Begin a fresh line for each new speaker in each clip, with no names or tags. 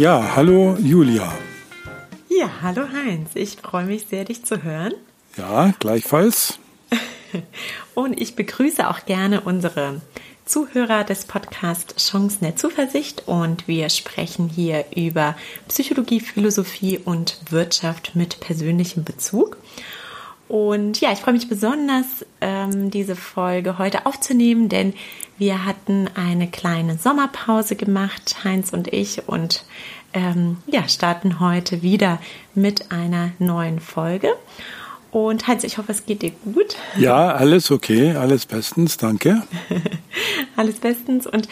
Ja, hallo Julia.
Ja, hallo Heinz. Ich freue mich sehr, dich zu hören.
Ja, gleichfalls.
Und ich begrüße auch gerne unsere Zuhörer des Podcasts Chancen der Zuversicht und wir sprechen hier über Psychologie, Philosophie und Wirtschaft mit persönlichem Bezug. Und ja, ich freue mich besonders, ähm, diese Folge heute aufzunehmen, denn wir hatten eine kleine Sommerpause gemacht, Heinz und ich, und ähm, ja, starten heute wieder mit einer neuen Folge. Und Heinz, ich hoffe, es geht dir gut.
Ja, alles okay, alles bestens, danke.
alles bestens. Und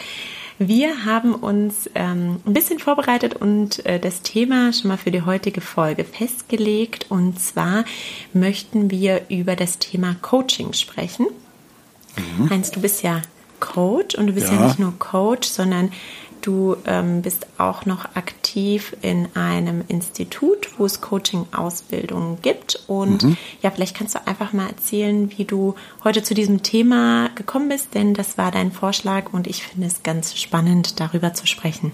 wir haben uns ähm, ein bisschen vorbereitet und äh, das Thema schon mal für die heutige Folge festgelegt. Und zwar möchten wir über das Thema Coaching sprechen. Mhm. Heinz, du bist ja Coach und du bist ja, ja nicht nur Coach, sondern Du ähm, bist auch noch aktiv in einem Institut, wo es Coaching-Ausbildungen gibt. Und mhm. ja, vielleicht kannst du einfach mal erzählen, wie du heute zu diesem Thema gekommen bist, denn das war dein Vorschlag und ich finde es ganz spannend, darüber zu sprechen.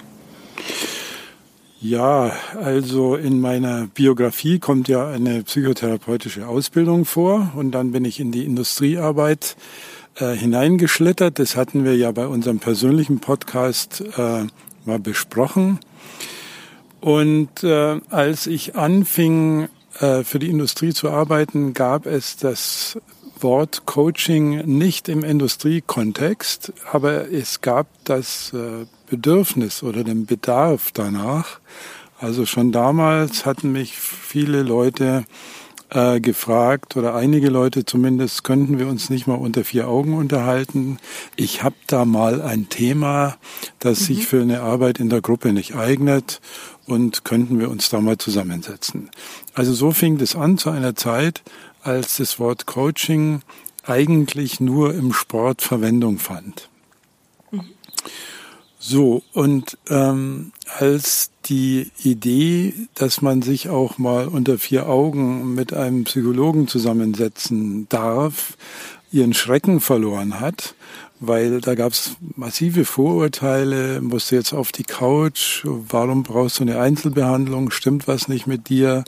Ja, also in meiner Biografie kommt ja eine psychotherapeutische Ausbildung vor und dann bin ich in die Industriearbeit äh, hineingeschlittert. Das hatten wir ja bei unserem persönlichen Podcast äh, mal besprochen. Und äh, als ich anfing, äh, für die Industrie zu arbeiten, gab es das Wort Coaching nicht im Industriekontext, aber es gab das äh, Bedürfnis oder den Bedarf danach. Also schon damals hatten mich viele Leute äh, gefragt oder einige Leute zumindest, könnten wir uns nicht mal unter vier Augen unterhalten. Ich habe da mal ein Thema, das mhm. sich für eine Arbeit in der Gruppe nicht eignet und könnten wir uns da mal zusammensetzen. Also so fing das an zu einer Zeit, als das Wort Coaching eigentlich nur im Sport Verwendung fand. Mhm. So, und ähm, als die Idee, dass man sich auch mal unter vier Augen mit einem Psychologen zusammensetzen darf, ihren Schrecken verloren hat, weil da gab es massive Vorurteile, musst du jetzt auf die Couch, warum brauchst du eine Einzelbehandlung, stimmt was nicht mit dir.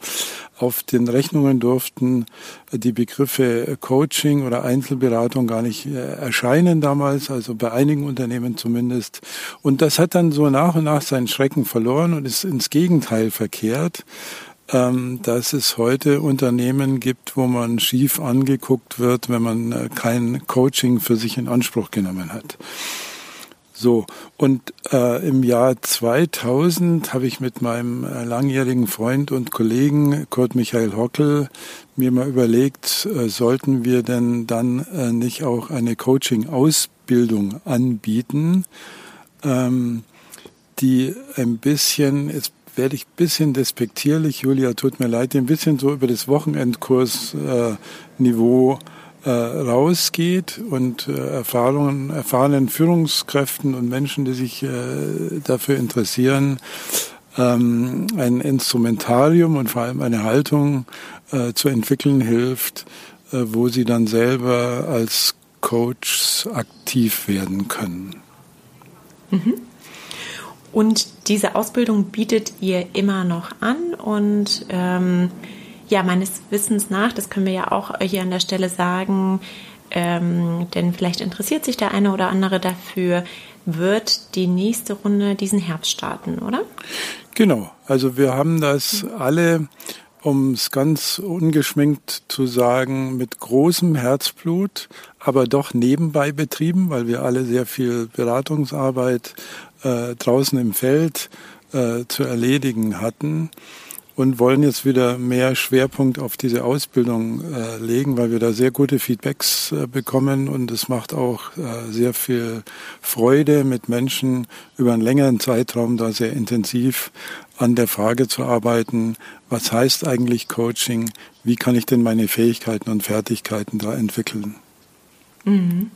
Auf den Rechnungen durften die Begriffe Coaching oder Einzelberatung gar nicht äh, erscheinen damals, also bei einigen Unternehmen zumindest. Und das hat dann so nach und nach seinen Schrecken verloren und ist ins Gegenteil verkehrt ähm, dass es heute Unternehmen gibt, wo man schief angeguckt wird, wenn man äh, kein Coaching für sich in Anspruch genommen hat. So, und äh, im Jahr 2000 habe ich mit meinem äh, langjährigen Freund und Kollegen Kurt Michael Hockel mir mal überlegt, äh, sollten wir denn dann äh, nicht auch eine Coaching-Ausbildung anbieten, ähm, die ein bisschen, jetzt werde ich ein bisschen despektierlich, Julia, tut mir leid, ein bisschen so über das Wochenendkursniveau äh, rausgeht und äh, Erfahrungen, erfahrenen Führungskräften und Menschen, die sich äh, dafür interessieren, ähm, ein Instrumentarium und vor allem eine Haltung äh, zu entwickeln hilft, äh, wo sie dann selber als Coaches aktiv werden können.
Mhm. Und diese Ausbildung bietet ihr immer noch an und ähm, ja, meines Wissens nach, das können wir ja auch hier an der Stelle sagen, ähm, denn vielleicht interessiert sich der eine oder andere dafür, wird die nächste Runde diesen Herbst starten, oder?
Genau, also wir haben das alle, um es ganz ungeschminkt zu sagen, mit großem Herzblut, aber doch nebenbei betrieben, weil wir alle sehr viel Beratungsarbeit äh, draußen im Feld äh, zu erledigen hatten und wollen jetzt wieder mehr Schwerpunkt auf diese Ausbildung äh, legen, weil wir da sehr gute Feedbacks äh, bekommen und es macht auch äh, sehr viel Freude, mit Menschen über einen längeren Zeitraum da sehr intensiv an der Frage zu arbeiten, was heißt eigentlich Coaching, wie kann ich denn meine Fähigkeiten und Fertigkeiten da entwickeln.
Mhm.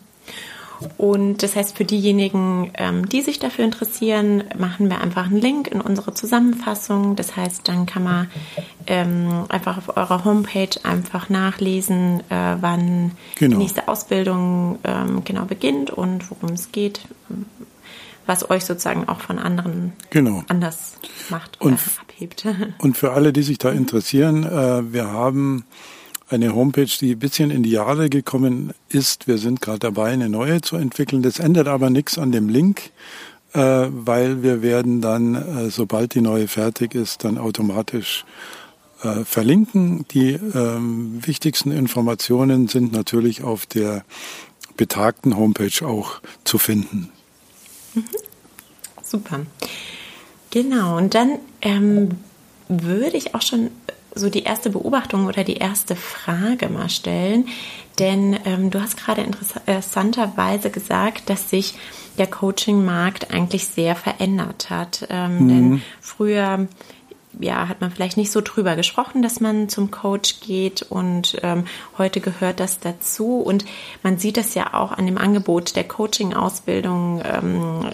Und das heißt, für diejenigen, ähm, die sich dafür interessieren, machen wir einfach einen Link in unsere Zusammenfassung. Das heißt, dann kann man ähm, einfach auf eurer Homepage einfach nachlesen, äh, wann genau. die nächste Ausbildung ähm, genau beginnt und worum es geht, was euch sozusagen auch von anderen
genau.
anders macht
oder und, abhebt. Und für alle, die sich da interessieren, äh, wir haben eine Homepage, die ein bisschen in die Jahre gekommen ist. Wir sind gerade dabei, eine neue zu entwickeln. Das ändert aber nichts an dem Link, äh, weil wir werden dann, äh, sobald die neue fertig ist, dann automatisch äh, verlinken. Die ähm, wichtigsten Informationen sind natürlich auf der betagten Homepage auch zu finden.
Mhm. Super. Genau, und dann ähm, würde ich auch schon so die erste Beobachtung oder die erste Frage mal stellen. Denn ähm, du hast gerade interessanterweise gesagt, dass sich der Coaching-Markt eigentlich sehr verändert hat. Ähm, mhm. Denn früher ja, hat man vielleicht nicht so drüber gesprochen, dass man zum Coach geht und ähm, heute gehört das dazu und man sieht das ja auch an dem Angebot der Coaching-Ausbildung, ähm,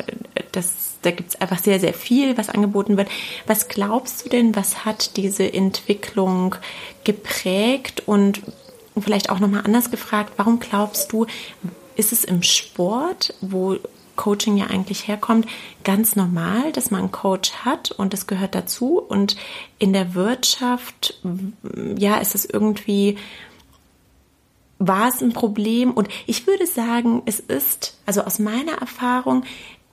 das, da gibt es einfach sehr, sehr viel, was angeboten wird. Was glaubst du denn, was hat diese Entwicklung geprägt und vielleicht auch nochmal anders gefragt, warum glaubst du, ist es im Sport, wo Coaching ja eigentlich herkommt, ganz normal, dass man einen Coach hat und das gehört dazu. Und in der Wirtschaft, ja, ist es irgendwie, war es ein Problem? Und ich würde sagen, es ist, also aus meiner Erfahrung,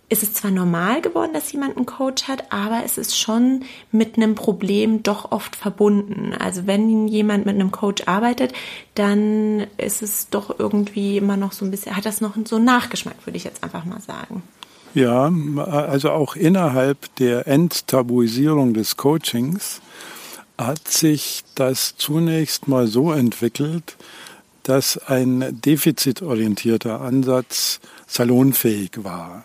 ist es zwar normal geworden, dass jemand einen Coach hat, aber es ist schon mit einem Problem doch oft verbunden. Also wenn jemand mit einem Coach arbeitet, dann ist es doch irgendwie immer noch so ein bisschen, hat das noch so einen Nachgeschmack, würde ich jetzt einfach mal sagen.
Ja, also auch innerhalb der Enttabuisierung des Coachings hat sich das zunächst mal so entwickelt, dass ein defizitorientierter Ansatz salonfähig war.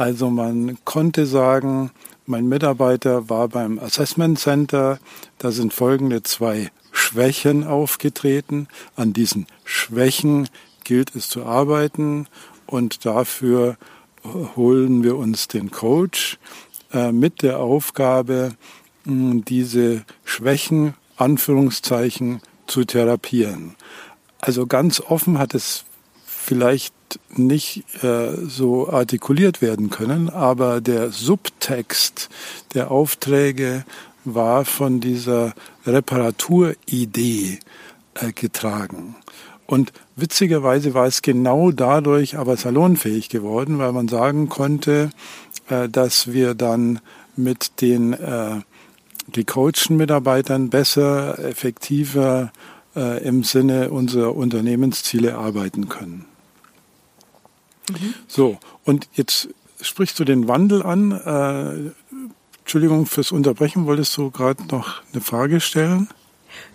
Also man konnte sagen, mein Mitarbeiter war beim Assessment Center, da sind folgende zwei Schwächen aufgetreten. An diesen Schwächen gilt es zu arbeiten und dafür holen wir uns den Coach äh, mit der Aufgabe, diese Schwächen, Anführungszeichen, zu therapieren. Also ganz offen hat es vielleicht nicht äh, so artikuliert werden können, aber der Subtext der Aufträge war von dieser Reparaturidee äh, getragen. Und witzigerweise war es genau dadurch aber salonfähig geworden, weil man sagen konnte, äh, dass wir dann mit den äh, gecoachten Mitarbeitern besser, effektiver äh, im Sinne unserer Unternehmensziele arbeiten können. Mhm. So, und jetzt sprichst du den Wandel an. Äh, Entschuldigung fürs Unterbrechen, wolltest du gerade noch eine Frage stellen?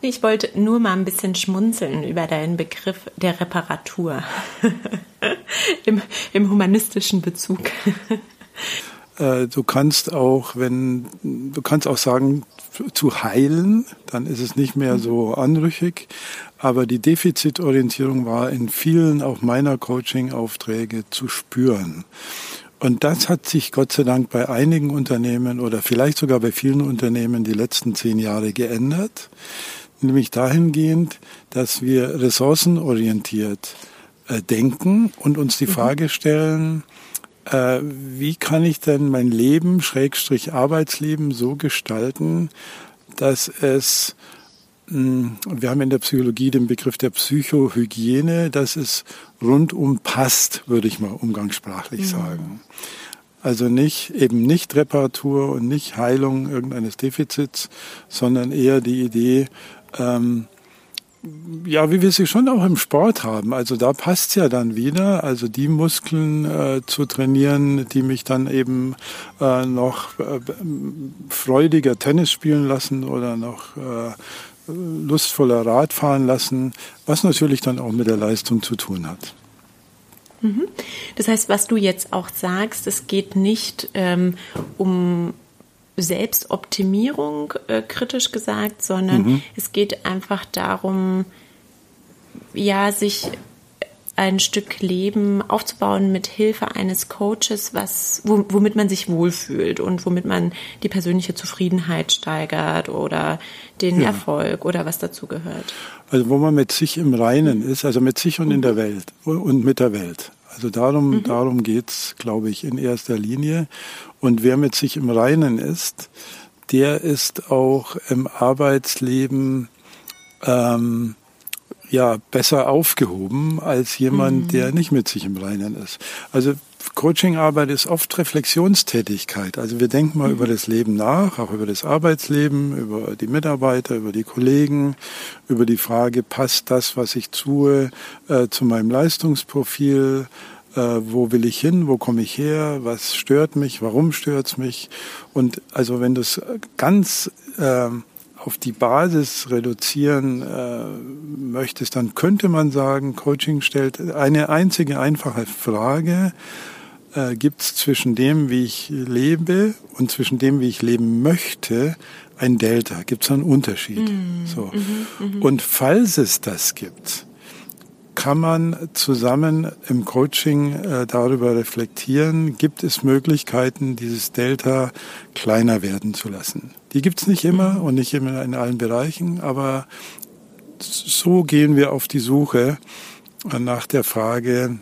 Ich wollte nur mal ein bisschen schmunzeln über deinen Begriff der Reparatur Im, im humanistischen Bezug.
Äh, du kannst auch, wenn du kannst auch sagen, zu heilen, dann ist es nicht mehr so anrüchig. Aber die Defizitorientierung war in vielen auch meiner Coaching-Aufträge zu spüren. Und das hat sich Gott sei Dank bei einigen Unternehmen oder vielleicht sogar bei vielen Unternehmen die letzten zehn Jahre geändert. Nämlich dahingehend, dass wir ressourcenorientiert äh, denken und uns die mhm. Frage stellen, äh, wie kann ich denn mein Leben, Schrägstrich Arbeitsleben so gestalten, dass es, wir haben in der Psychologie den Begriff der Psychohygiene, dass es rundum passt, würde ich mal umgangssprachlich mhm. sagen. Also nicht, eben nicht Reparatur und nicht Heilung irgendeines Defizits, sondern eher die Idee, ähm, ja, wie wir sie schon auch im Sport haben. Also da passt ja dann wieder, also die Muskeln äh, zu trainieren, die mich dann eben äh, noch äh, freudiger Tennis spielen lassen oder noch äh, lustvoller Rad fahren lassen, was natürlich dann auch mit der Leistung zu tun hat.
Mhm. Das heißt, was du jetzt auch sagst, es geht nicht ähm, um Selbstoptimierung, äh, kritisch gesagt, sondern mhm. es geht einfach darum, ja, sich ein Stück Leben aufzubauen mit Hilfe eines Coaches, was, womit man sich wohlfühlt und womit man die persönliche Zufriedenheit steigert oder den ja. Erfolg oder was dazu gehört.
Also wo man mit sich im Reinen ist, also mit sich und in der Welt und mit der Welt. Also darum, mhm. darum geht's, glaube ich, in erster Linie. Und wer mit sich im Reinen ist, der ist auch im Arbeitsleben ähm, ja besser aufgehoben als jemand, mhm. der nicht mit sich im Reinen ist. Also Coachingarbeit ist oft Reflexionstätigkeit. Also wir denken mal mhm. über das Leben nach, auch über das Arbeitsleben, über die Mitarbeiter, über die Kollegen, über die Frage, passt das, was ich tue, äh, zu meinem Leistungsprofil? Äh, wo will ich hin? Wo komme ich her? Was stört mich? Warum stört es mich? Und also wenn du es ganz äh, auf die Basis reduzieren äh, möchtest, dann könnte man sagen, Coaching stellt eine einzige einfache Frage, äh, gibt es zwischen dem, wie ich lebe und zwischen dem, wie ich leben möchte, ein Delta? Gibt es einen Unterschied? Mm, so. Mm, mm, und falls es das gibt, kann man zusammen im Coaching äh, darüber reflektieren, gibt es Möglichkeiten, dieses Delta kleiner werden zu lassen. Die gibt es nicht immer und nicht immer in allen Bereichen, aber so gehen wir auf die Suche nach der Frage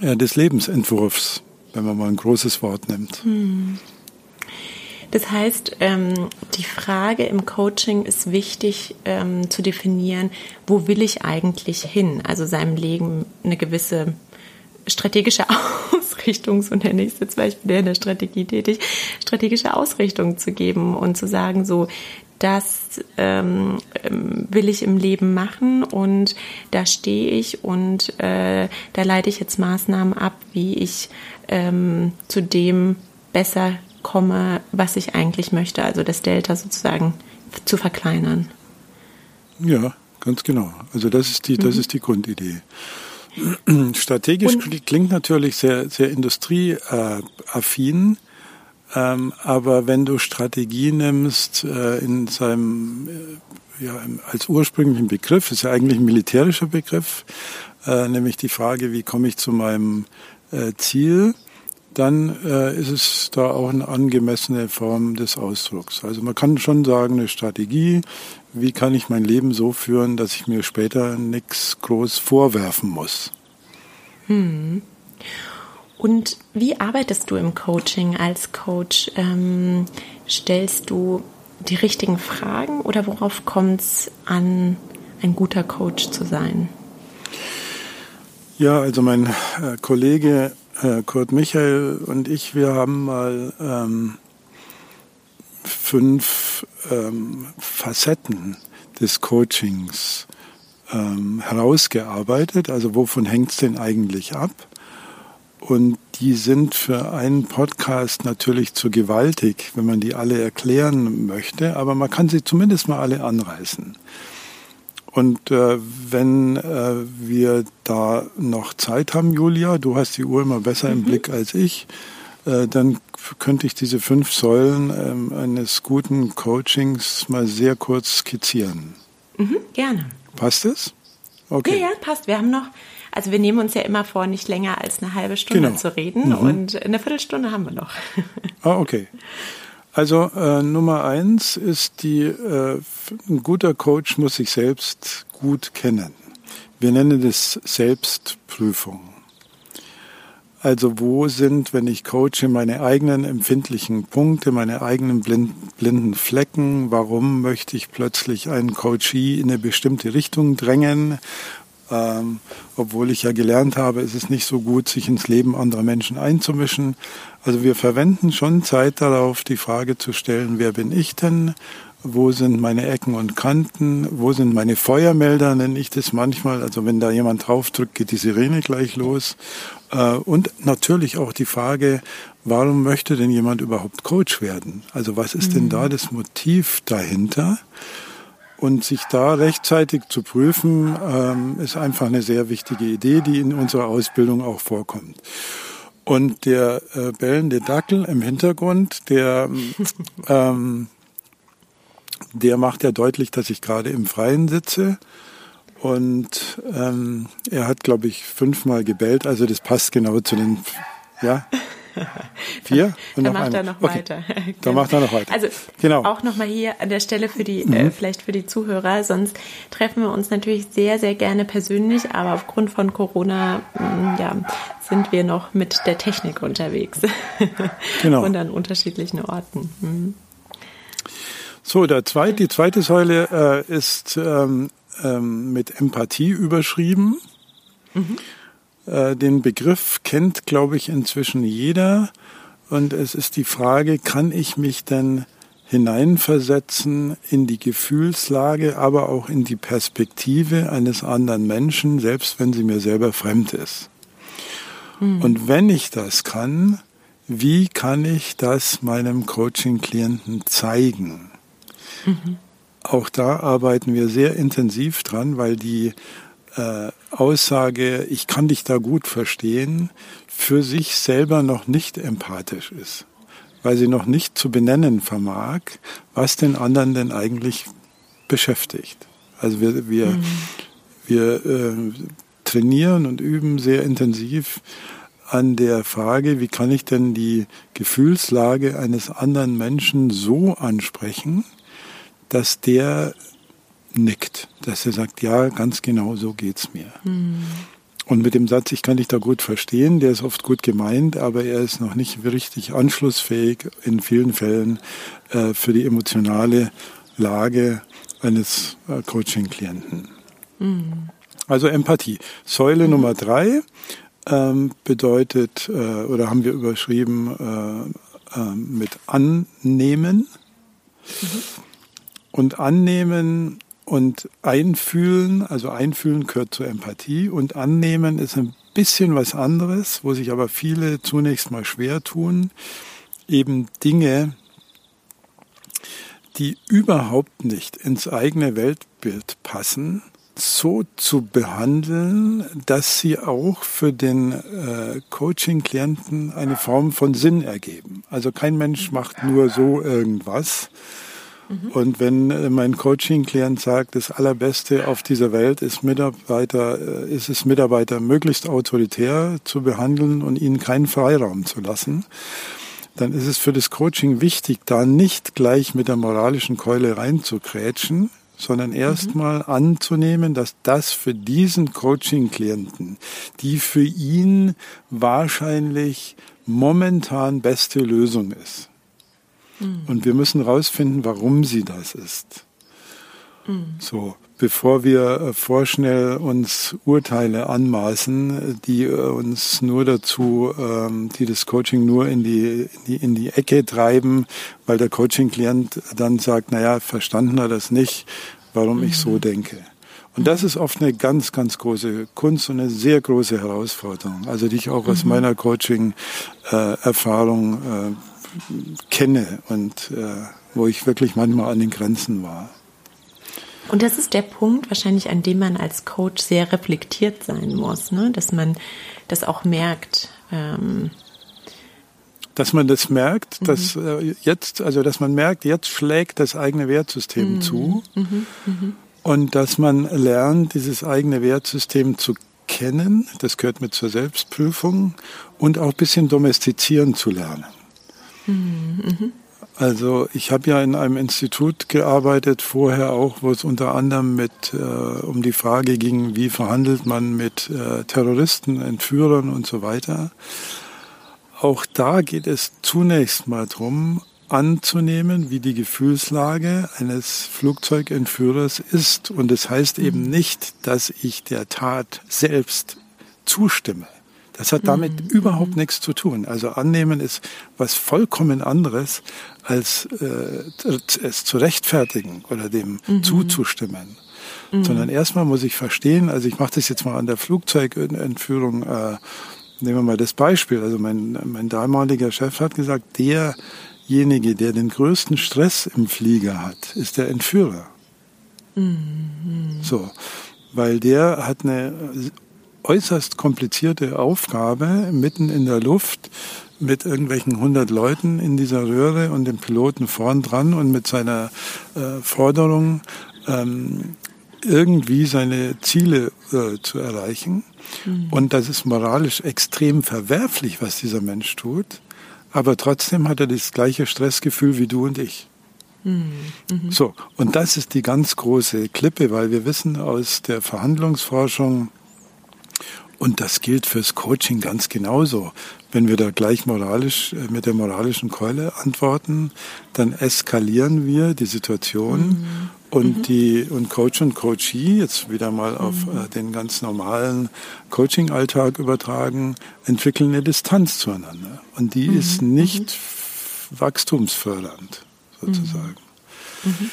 äh, des Lebensentwurfs, wenn man mal ein großes Wort nimmt. Mhm.
Das heißt, ähm, die Frage im Coaching ist wichtig ähm, zu definieren, wo will ich eigentlich hin? Also seinem Leben eine gewisse strategische Ausrichtung, so nenne ich es jetzt, weil ich bin ja in der Strategie tätig, strategische Ausrichtung zu geben und zu sagen, so, das ähm, ähm will ich im Leben machen und da stehe ich und äh, da leite ich jetzt Maßnahmen ab, wie ich ähm, zu dem besser komme, was ich eigentlich möchte, also das Delta sozusagen zu verkleinern.
Ja, ganz genau. Also das ist die, das mhm. ist die Grundidee. Strategisch Und, klingt natürlich sehr, sehr industrieaffin, ähm, aber wenn du Strategie nimmst äh, in seinem, äh, ja, als ursprünglichen Begriff, ist ja eigentlich ein militärischer Begriff, äh, nämlich die Frage, wie komme ich zu meinem Ziel, dann ist es da auch eine angemessene Form des Ausdrucks. Also man kann schon sagen, eine Strategie, wie kann ich mein Leben so führen, dass ich mir später nichts groß vorwerfen muss.
Hm. Und wie arbeitest du im Coaching als Coach? Ähm, stellst du die richtigen Fragen oder worauf kommt es an, ein guter Coach zu sein?
Ja, also mein äh, Kollege äh, Kurt Michael und ich, wir haben mal ähm, fünf ähm, Facetten des Coachings ähm, herausgearbeitet. Also wovon hängt es denn eigentlich ab? Und die sind für einen Podcast natürlich zu gewaltig, wenn man die alle erklären möchte, aber man kann sie zumindest mal alle anreißen. Und äh, wenn äh, wir da noch Zeit haben, Julia, du hast die Uhr immer besser mhm. im Blick als ich, dann könnte ich diese fünf Säulen ähm, eines guten Coachings mal sehr kurz skizzieren.
Mhm, gerne.
Passt es?
Okay. Ja, ja, passt. Wir haben noch, also wir nehmen uns ja immer vor, nicht länger als eine halbe Stunde genau. zu reden mhm. und eine Viertelstunde haben wir noch.
Ah, okay. Also äh, Nummer eins ist die, äh, ein guter Coach muss sich selbst gut kennen. Wir nennen das Selbstprüfung. Also wo sind, wenn ich coache, meine eigenen empfindlichen Punkte, meine eigenen blinden Flecken? Warum möchte ich plötzlich einen Coachee in eine bestimmte Richtung drängen? Ähm, obwohl ich ja gelernt habe, ist es nicht so gut, sich ins Leben anderer Menschen einzumischen. Also wir verwenden schon Zeit darauf, die Frage zu stellen, wer bin ich denn? Wo sind meine Ecken und Kanten? Wo sind meine Feuermelder, nenne ich das manchmal. Also wenn da jemand draufdrückt, geht die Sirene gleich los. Äh, und natürlich auch die Frage, warum möchte denn jemand überhaupt Coach werden? Also was ist denn da mhm. das Motiv dahinter? Und sich da rechtzeitig zu prüfen, ähm, ist einfach eine sehr wichtige Idee, die in unserer Ausbildung auch vorkommt. Und der äh, bellende Dackel im Hintergrund, der, ähm, der macht ja deutlich, dass ich gerade im Freien sitze. Und ähm, er hat, glaube ich, fünfmal gebellt. Also das passt genau zu den, ja. Vier?
Und dann noch macht eine. er noch okay. weiter.
Dann genau. macht er noch weiter.
Also genau. auch nochmal hier an der Stelle für die, äh, mhm. äh, vielleicht für die Zuhörer. Sonst treffen wir uns natürlich sehr, sehr gerne persönlich, aber aufgrund von Corona mh, mm, ja, sind wir noch mit der Technik unterwegs. Genau. Und an unterschiedlichen Orten. Mhm.
So, der zweite, die zweite Säule äh, ist ähm, ähm, mit Empathie überschrieben. Mhm. Äh, den Begriff kennt, glaube ich, inzwischen jeder. Und es ist die Frage, kann ich mich denn hineinversetzen in die Gefühlslage, aber auch in die Perspektive eines anderen Menschen, selbst wenn sie mir selber fremd ist. Mhm. Und wenn ich das kann, wie kann ich das meinem Coaching-Klienten zeigen? Mhm. Auch da arbeiten wir sehr intensiv dran, weil die äh, Aussage, ich kann dich da gut verstehen, für sich selber noch nicht empathisch ist, weil sie noch nicht zu benennen vermag, was den anderen denn eigentlich beschäftigt. Also wir, wir, mhm. wir äh, trainieren und üben sehr intensiv an der Frage, wie kann ich denn die Gefühlslage eines anderen Menschen so ansprechen, dass der nickt, dass er sagt, ja, ganz genau so geht's mir. Mhm. Und mit dem Satz, ich kann dich da gut verstehen, der ist oft gut gemeint, aber er ist noch nicht richtig anschlussfähig in vielen Fällen äh, für die emotionale Lage eines äh, Coaching-Klienten. Mhm. Also Empathie. Säule mhm. Nummer drei ähm, bedeutet, äh, oder haben wir überschrieben äh, äh, mit annehmen. Mhm. Und annehmen und einfühlen, also einfühlen gehört zur Empathie und annehmen ist ein bisschen was anderes, wo sich aber viele zunächst mal schwer tun, eben Dinge, die überhaupt nicht ins eigene Weltbild passen, so zu behandeln, dass sie auch für den äh, Coaching-Klienten eine Form von Sinn ergeben. Also kein Mensch macht nur so irgendwas, Mhm. Und wenn äh, mein Coaching-Klient sagt, das Allerbeste auf dieser Welt ist Mitarbeiter, äh, ist es Mitarbeiter möglichst autoritär zu behandeln und ihnen keinen Freiraum zu lassen, dann ist es für das Coaching wichtig, da nicht gleich mit der moralischen Keule reinzukrätschen, sondern mhm. erstmal mhm. anzunehmen, dass das für diesen Coaching-Klienten die für ihn wahrscheinlich momentan beste Lösung ist. Mhm. Und wir müssen herausfinden, warum sie das ist. Mhm. So, bevor wir äh, vorschnell uns Urteile anmaßen, die äh, uns nur dazu, ähm, die das Coaching nur in die, in die, in die Ecke treiben, weil der Coaching-Klient dann sagt, naja, verstanden er das nicht, warum mhm. ich so mhm. denke. Und das ist oft eine ganz, ganz große Kunst und eine sehr große Herausforderung. Also die ich auch aus mhm. meiner Coaching-Erfahrung äh, kenne und äh, wo ich wirklich manchmal an den Grenzen war.
Und das ist der Punkt wahrscheinlich, an dem man als Coach sehr reflektiert sein muss, ne? dass man das auch merkt. Ähm
dass man das merkt, mhm. dass äh, jetzt, also dass man merkt, jetzt schlägt das eigene Wertsystem mhm. zu mhm. mhm. und dass man lernt, dieses eigene Wertsystem zu kennen, das gehört mit zur Selbstprüfung und auch ein bisschen domestizieren zu lernen. Mhm. Also ich habe ja in einem Institut gearbeitet, vorher auch, wo es unter anderem mit äh, um die Frage ging, wie verhandelt man mit äh, Terroristen, Entführern und so weiter. Auch da geht es zunächst mal darum, anzunehmen, wie die Gefühlslage eines Flugzeugentführers ist. Und es das heißt eben mhm. nicht, dass ich der Tat selbst zustimme. Das hat damit mhm. überhaupt mhm. nichts zu tun. Also annehmen ist was vollkommen anderes, als äh, es zu rechtfertigen oder dem mhm. zuzustimmen. Mhm. Sondern erstmal muss ich verstehen, also ich mache das jetzt mal an der Flugzeugentführung, äh, nehmen wir mal das Beispiel. Also mein, mein damaliger Chef hat gesagt, derjenige, der den größten Stress im Flieger hat, ist der Entführer. Mhm. So, weil der hat eine äußerst komplizierte Aufgabe mitten in der Luft mit irgendwelchen hundert Leuten in dieser Röhre und dem Piloten vorn dran und mit seiner äh, Forderung, ähm, irgendwie seine Ziele äh, zu erreichen. Mhm. Und das ist moralisch extrem verwerflich, was dieser Mensch tut. Aber trotzdem hat er das gleiche Stressgefühl wie du und ich. Mhm. mhm. So, und das ist die ganz große Klippe, weil wir wissen aus der Verhandlungsforschung, und das gilt fürs Coaching ganz genauso. Wenn wir da gleich moralisch äh, mit der moralischen Keule antworten, dann eskalieren wir die Situation mhm. und mhm. die und Coach und Coachee jetzt wieder mal auf mhm. äh, den ganz normalen Coaching-Alltag übertragen, entwickeln eine Distanz zueinander und die mhm. ist nicht mhm. wachstumsfördernd sozusagen. Mhm.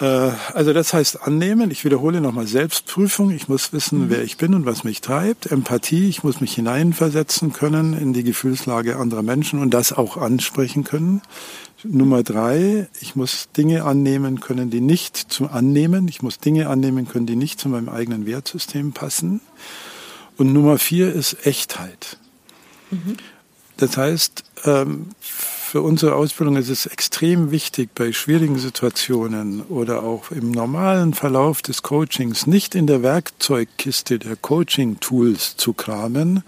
Äh, also das heißt annehmen, ich wiederhole nochmal Selbstprüfung, ich muss wissen, mhm. wer ich bin und was mich treibt. Empathie, ich muss mich hineinversetzen können in die Gefühlslage anderer Menschen und das auch ansprechen können. Nummer drei, ich muss Dinge annehmen können, die nicht zu annehmen. Ich muss Dinge annehmen können, die nicht zu meinem eigenen Wertsystem passen. Und Nummer vier ist Echtheit. Mhm. Das heißt, ähm, für unsere Ausbildung ist es extrem wichtig, bei schwierigen Situationen oder auch im normalen Verlauf des Coachings nicht in der Werkzeugkiste der Coaching-Tools zu kramen,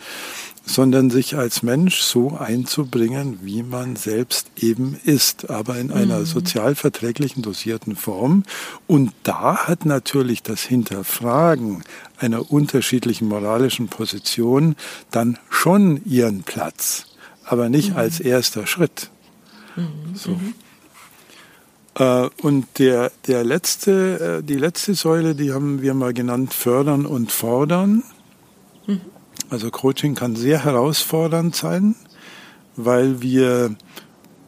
sondern sich als Mensch so einzubringen, wie man selbst eben ist, aber in einer mhm. sozial verträglichen, dosierten Form. Und da hat natürlich das Hinterfragen einer unterschiedlichen moralischen Position dann schon ihren Platz, aber nicht mhm. als erster Schritt. Mhm. So. Mhm. Äh, und der, der letzte, äh, die letzte Säule, die haben wir mal genannt, fördern und fordern. Mhm. Also Coaching kann sehr herausfordernd sein, weil wir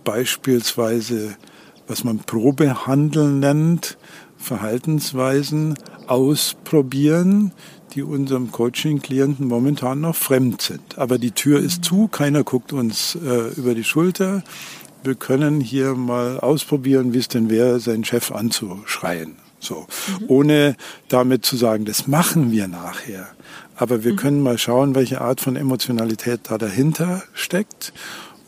beispielsweise, was man Probehandeln nennt, Verhaltensweisen ausprobieren, die unserem Coaching-Klienten momentan noch fremd sind. Aber die Tür ist zu, keiner guckt uns äh, über die Schulter wir können hier mal ausprobieren, wie es denn wäre, seinen Chef anzuschreien. So, mhm. ohne damit zu sagen, das machen wir nachher. Aber wir mhm. können mal schauen, welche Art von Emotionalität da dahinter steckt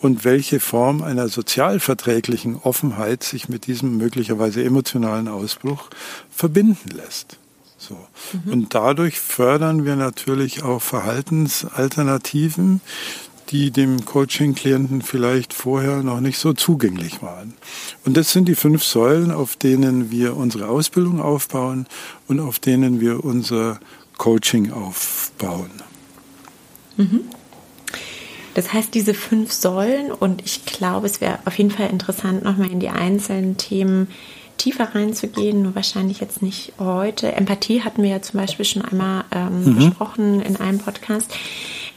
und welche Form einer sozialverträglichen Offenheit sich mit diesem möglicherweise emotionalen Ausbruch verbinden lässt. So. Mhm. Und dadurch fördern wir natürlich auch Verhaltensalternativen, die dem Coaching-Klienten vielleicht vorher noch nicht so zugänglich waren. Und das sind die fünf Säulen, auf denen wir unsere Ausbildung aufbauen und auf denen wir unser Coaching aufbauen.
Mhm. Das heißt, diese fünf Säulen, und ich glaube, es wäre auf jeden Fall interessant, nochmal in die einzelnen Themen tiefer reinzugehen, nur wahrscheinlich jetzt nicht heute. Empathie hatten wir ja zum Beispiel schon einmal ähm, mhm. besprochen in einem Podcast.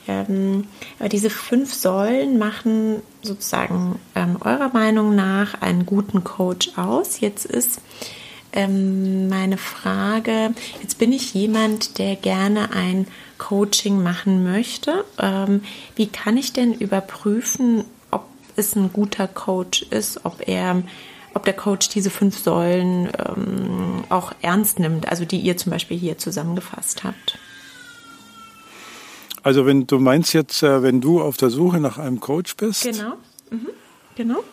Ähm, aber diese fünf Säulen machen sozusagen ähm, eurer Meinung nach einen guten Coach aus. Jetzt ist ähm, meine Frage, jetzt bin ich jemand, der gerne ein Coaching machen möchte. Ähm, wie kann ich denn überprüfen, ob es ein guter Coach ist, ob er ob der Coach diese fünf Säulen ähm, auch ernst nimmt, also die ihr zum Beispiel hier zusammengefasst habt?
Also wenn du meinst jetzt, äh, wenn du auf der Suche nach einem Coach bist.
Genau. Mhm. Genau.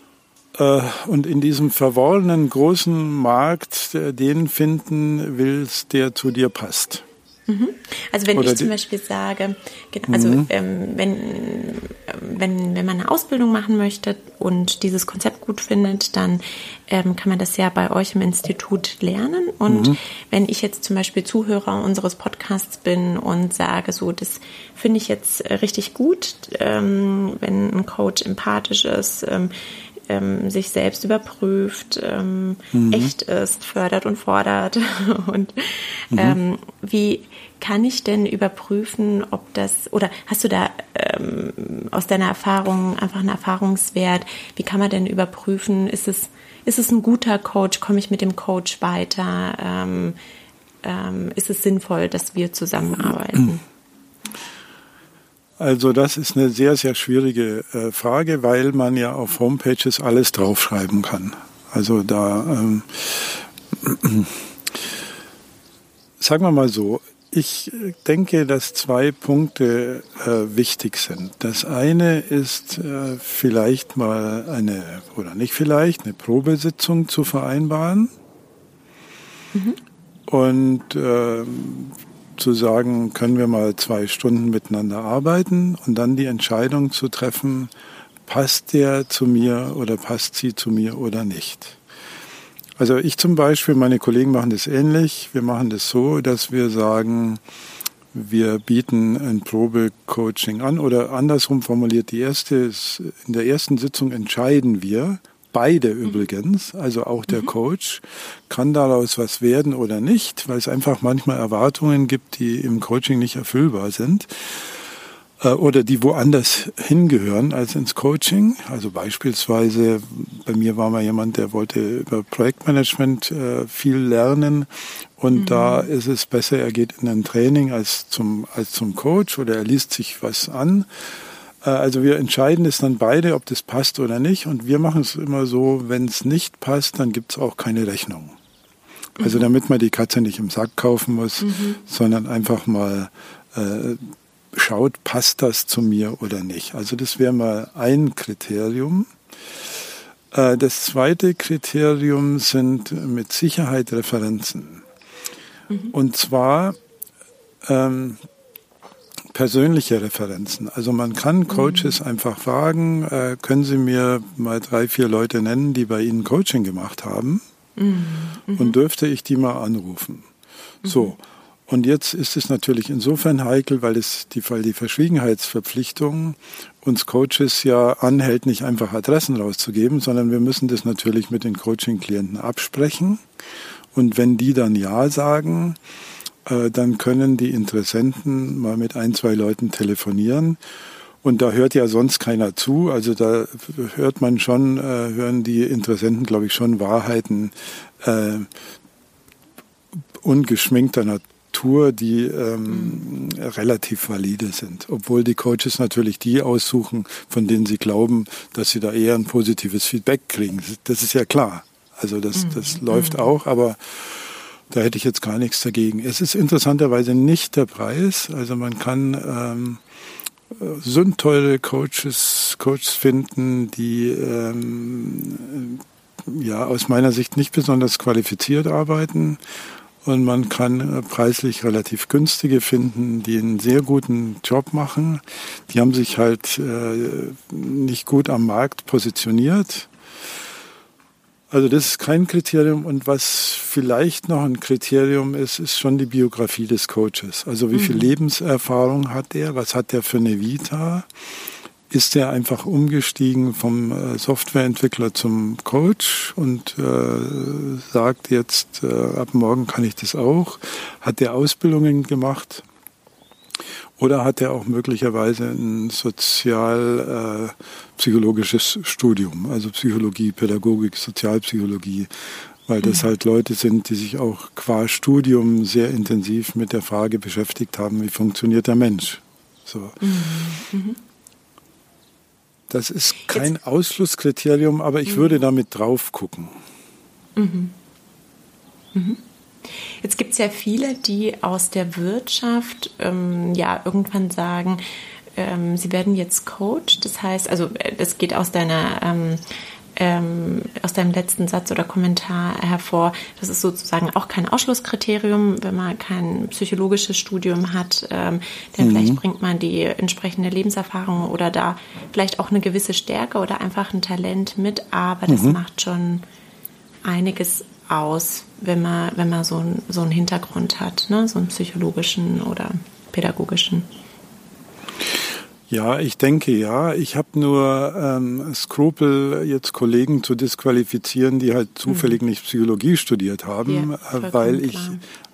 Äh, und in diesem verworrenen großen Markt den finden willst, der zu dir passt.
Mhm. Also wenn Oder ich zum Beispiel sage, also mhm. ähm, wenn, wenn, wenn man eine Ausbildung machen möchte und dieses Konzept gut findet, dann ähm, kann man das ja bei euch im Institut lernen. Und mhm. wenn ich jetzt zum Beispiel Zuhörer unseres Podcasts bin und sage, so, das finde ich jetzt richtig gut, ähm, wenn ein Coach empathisch ist, ähm, sich selbst überprüft, ähm, mhm. echt ist, fördert und fordert. und mhm. ähm, wie kann ich denn überprüfen, ob das, oder hast du da ähm, aus deiner Erfahrung einfach einen Erfahrungswert, wie kann man denn überprüfen, ist es, ist es ein guter Coach, komme ich mit dem Coach weiter, ähm, ähm, ist es sinnvoll, dass wir zusammenarbeiten?
Also das ist eine sehr, sehr schwierige äh, Frage, weil man ja auf Homepages alles draufschreiben kann. Also da, ähm, sagen wir mal so, ich denke, dass zwei Punkte äh, wichtig sind. Das eine ist äh, vielleicht mal eine, oder nicht vielleicht, eine Probesitzung zu vereinbaren. Mhm. und äh, zu sagen, können wir mal zwei Stunden miteinander arbeiten und dann die Entscheidung zu treffen, passt der zu mir oder passt sie zu mir oder nicht. Also ich zum Beispiel, meine Kollegen machen das ähnlich. Wir machen das so, dass wir sagen, wir bieten ein Probecoaching an oder andersrum formuliert, die erste ist, in der ersten Sitzung entscheiden wir, beide mhm. übrigens, also auch der mhm. Coach, kann daraus was werden oder nicht, weil es einfach manchmal Erwartungen gibt, die im Coaching nicht erfüllbar sind. Äh, oder die woanders hingehören als ins Coaching. Also beispielsweise, bei mir war mal jemand, der wollte über Projektmanagement äh, viel lernen und mhm. da ist es besser, er geht in ein Training als zum, als zum Coach oder er liest sich was an. Äh, also wir entscheiden es dann beide, ob das passt oder nicht. Und wir machen es immer so, wenn es nicht passt, dann gibt es auch keine Rechnung. Also mhm. damit man die Katze nicht im Sack kaufen muss, mhm. sondern einfach mal äh, schaut, passt das zu mir oder nicht. Also das wäre mal ein Kriterium. Äh, das zweite Kriterium sind mit Sicherheit Referenzen. Mhm. Und zwar ähm, persönliche Referenzen. Also man kann Coaches mhm. einfach fragen, äh, können Sie mir mal drei, vier Leute nennen, die bei Ihnen Coaching gemacht haben? Mhm. Und mhm. dürfte ich die mal anrufen? So. Mhm. Und jetzt ist es natürlich insofern heikel, weil es die, weil die Verschwiegenheitsverpflichtung uns Coaches ja anhält, nicht einfach Adressen rauszugeben, sondern wir müssen das natürlich mit den Coaching-Klienten absprechen. Und wenn die dann Ja sagen, dann können die Interessenten mal mit ein, zwei Leuten telefonieren. Und da hört ja sonst keiner zu. Also da hört man schon, äh, hören die Interessenten, glaube ich, schon Wahrheiten äh, ungeschminkter Natur die ähm, mhm. relativ valide sind. Obwohl die Coaches natürlich die aussuchen, von denen sie glauben, dass sie da eher ein positives Feedback kriegen. Das ist ja klar. Also das, mhm. das läuft mhm. auch, aber da hätte ich jetzt gar nichts dagegen. Es ist interessanterweise nicht der Preis. Also man kann ähm, sind teure Coaches, Coaches finden, die ähm, ja aus meiner Sicht nicht besonders qualifiziert arbeiten und man kann äh, preislich relativ günstige finden, die einen sehr guten Job machen. Die haben sich halt äh, nicht gut am Markt positioniert. Also das ist kein Kriterium. Und was vielleicht noch ein Kriterium ist, ist schon die Biografie des Coaches. Also wie viel mhm. Lebenserfahrung hat er? Was hat er für eine Vita? ist er einfach umgestiegen vom äh, Softwareentwickler zum Coach und äh, sagt jetzt, äh, ab morgen kann ich das auch. Hat er Ausbildungen gemacht oder hat er auch möglicherweise ein sozial-psychologisches äh, Studium, also Psychologie, Pädagogik, Sozialpsychologie, weil das mhm. halt Leute sind, die sich auch qua Studium sehr intensiv mit der Frage beschäftigt haben, wie funktioniert der Mensch. So. Mhm. Mhm. Das ist kein Jetzt, Ausschlusskriterium, aber ich mhm. würde damit drauf gucken. Mhm.
Mhm. Jetzt gibt es ja viele, die aus der Wirtschaft ähm, ja irgendwann sagen, ähm, sie werden jetzt Coach. Das heißt, also äh, das geht aus deiner ähm, ähm, aus deinem letzten Satz oder Kommentar hervor, das ist sozusagen auch kein Ausschlusskriterium, wenn man kein psychologisches Studium hat, ähm, denn mhm. vielleicht bringt man die entsprechende Lebenserfahrung oder da vielleicht auch eine gewisse Stärke oder einfach ein Talent mit, aber das mhm. macht schon einiges aus, wenn man, wenn man so, ein, so einen Hintergrund hat, ne? so einen psychologischen oder pädagogischen.
Ja, ich denke ja. Ich habe nur ähm, Skrupel, jetzt Kollegen zu disqualifizieren, die halt zufällig mhm. nicht Psychologie studiert haben, ja, äh, weil ich,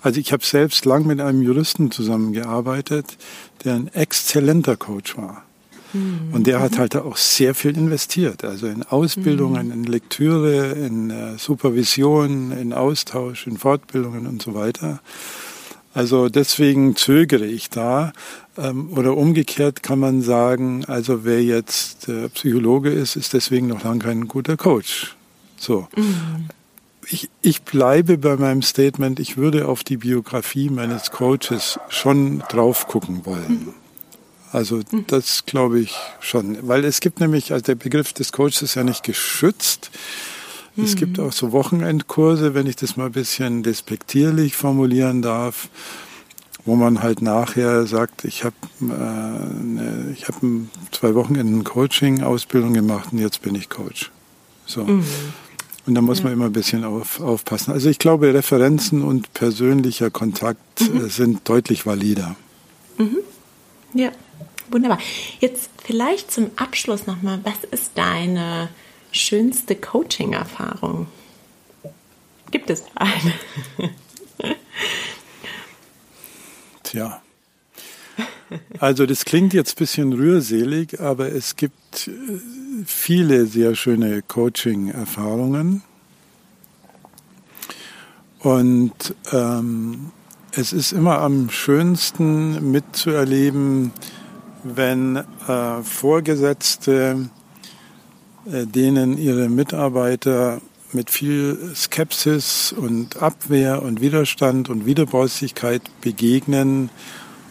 also ich habe selbst lang mit einem Juristen zusammengearbeitet, der ein exzellenter Coach war. Mhm. Und der hat halt auch sehr viel investiert, also in Ausbildungen, mhm. in Lektüre, in äh, Supervision, in Austausch, in Fortbildungen und so weiter. Also deswegen zögere ich da. Ähm, oder umgekehrt kann man sagen, also wer jetzt äh, Psychologe ist, ist deswegen noch lange kein guter Coach. So. Mhm. Ich, ich bleibe bei meinem Statement, ich würde auf die Biografie meines Coaches schon drauf gucken wollen. Also mhm. das glaube ich schon. Weil es gibt nämlich, also der Begriff des Coaches ist ja nicht geschützt. Mhm. Es gibt auch so Wochenendkurse, wenn ich das mal ein bisschen despektierlich formulieren darf, wo man halt nachher sagt, ich habe äh, ne, ich hab zwei Wochenenden Coaching-Ausbildung gemacht und jetzt bin ich Coach. So. Mhm. Und da muss man immer ein bisschen auf, aufpassen. Also ich glaube, Referenzen und persönlicher Kontakt mhm. Äh, sind deutlich valider.
Mhm. Ja, wunderbar. Jetzt vielleicht zum Abschluss nochmal, was ist deine schönste Coaching-Erfahrung? Gibt es eine?
Tja. Also das klingt jetzt ein bisschen rührselig, aber es gibt äh, viele sehr schöne Coaching-Erfahrungen. Und ähm, es ist immer am schönsten mitzuerleben, wenn äh, Vorgesetzte, äh, denen ihre Mitarbeiter mit viel Skepsis und Abwehr und Widerstand und Widerborstigkeit begegnen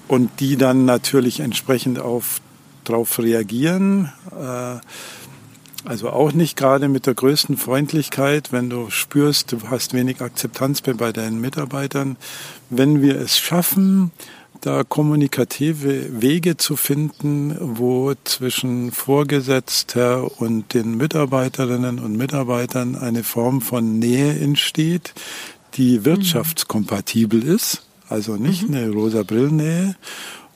und die dann natürlich entsprechend auf darauf reagieren. Äh, also auch nicht gerade mit der größten Freundlichkeit, wenn du spürst, du hast wenig Akzeptanz bei deinen Mitarbeitern. Wenn wir es schaffen, da kommunikative Wege zu finden, wo zwischen Vorgesetzter und den Mitarbeiterinnen und Mitarbeitern eine Form von Nähe entsteht, die mhm. wirtschaftskompatibel ist, also nicht mhm. eine rosa Brillennähe,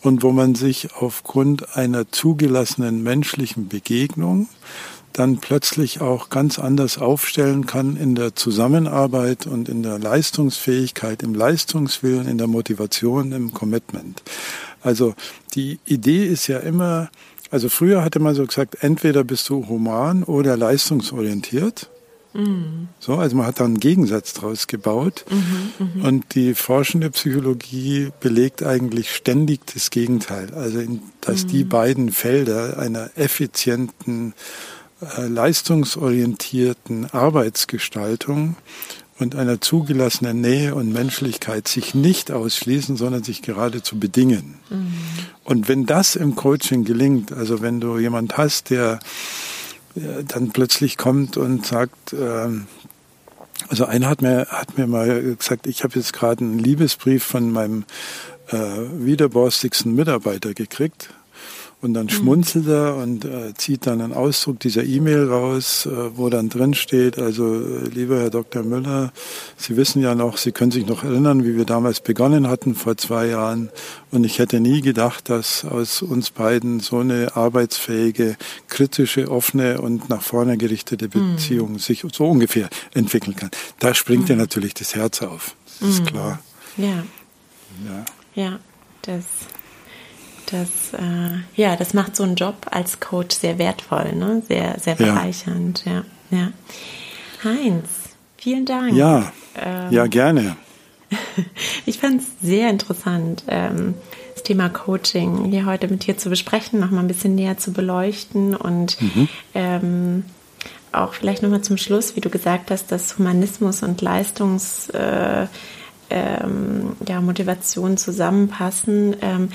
und wo man sich aufgrund einer zugelassenen menschlichen Begegnung dann plötzlich auch ganz anders aufstellen kann in der Zusammenarbeit und in der Leistungsfähigkeit, im Leistungswillen, in der Motivation, im Commitment. Also die Idee ist ja immer, also früher hatte man so gesagt, entweder bist du human oder leistungsorientiert. Mhm. So, also man hat da einen Gegensatz draus gebaut. Mhm, mh. Und die forschende Psychologie belegt eigentlich ständig das Gegenteil. Also, dass mhm. die beiden Felder einer effizienten, leistungsorientierten Arbeitsgestaltung und einer zugelassenen Nähe und Menschlichkeit sich nicht ausschließen, sondern sich geradezu bedingen. Mhm. Und wenn das im Coaching gelingt, also wenn du jemand hast, der dann plötzlich kommt und sagt, ähm, also einer hat mir, hat mir mal gesagt, ich habe jetzt gerade einen Liebesbrief von meinem äh, widerborstigsten Mitarbeiter gekriegt. Und dann mhm. schmunzelt er und äh, zieht dann einen Ausdruck dieser E-Mail raus, äh, wo dann drin steht, also äh, lieber Herr Dr. Müller, Sie wissen ja noch, Sie können sich noch erinnern, wie wir damals begonnen hatten vor zwei Jahren. Und ich hätte nie gedacht, dass aus uns beiden so eine arbeitsfähige, kritische, offene und nach vorne gerichtete mhm. Beziehung mhm. sich so ungefähr entwickeln kann. Da springt mhm. ja natürlich das Herz auf. Das ist mhm. klar.
Ja. Ja. Ja, das das, äh, ja, das macht so einen Job als Coach sehr wertvoll, ne? sehr, sehr bereichernd. Ja. ja, ja. Heinz, vielen Dank.
Ja, ähm, ja gerne.
ich fand es sehr interessant, ähm, das Thema Coaching hier heute mit dir zu besprechen, noch mal ein bisschen näher zu beleuchten und mhm. ähm, auch vielleicht noch mal zum Schluss, wie du gesagt hast, dass Humanismus und Leistungs äh, ähm, ja, Motivation zusammenpassen. Ähm,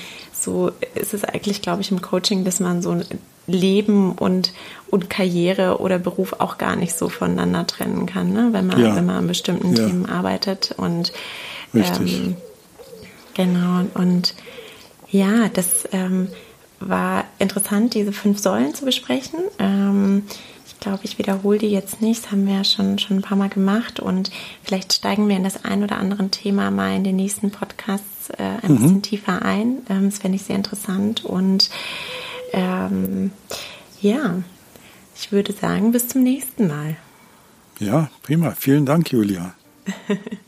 so ist es eigentlich, glaube ich, im Coaching, dass man so Leben und, und Karriere oder Beruf auch gar nicht so voneinander trennen kann, ne? wenn, man, ja. wenn man an bestimmten ja. Themen arbeitet. Und ähm, genau, und ja, das ähm, war interessant, diese fünf Säulen zu besprechen. Ähm, glaube, ich wiederhole die jetzt nicht. Das haben wir ja schon, schon ein paar Mal gemacht. Und vielleicht steigen wir in das ein oder andere Thema mal in den nächsten Podcasts äh, ein mhm. bisschen tiefer ein. Ähm, das fände ich sehr interessant. Und ähm, ja, ich würde sagen, bis zum nächsten Mal.
Ja, prima. Vielen Dank, Julia.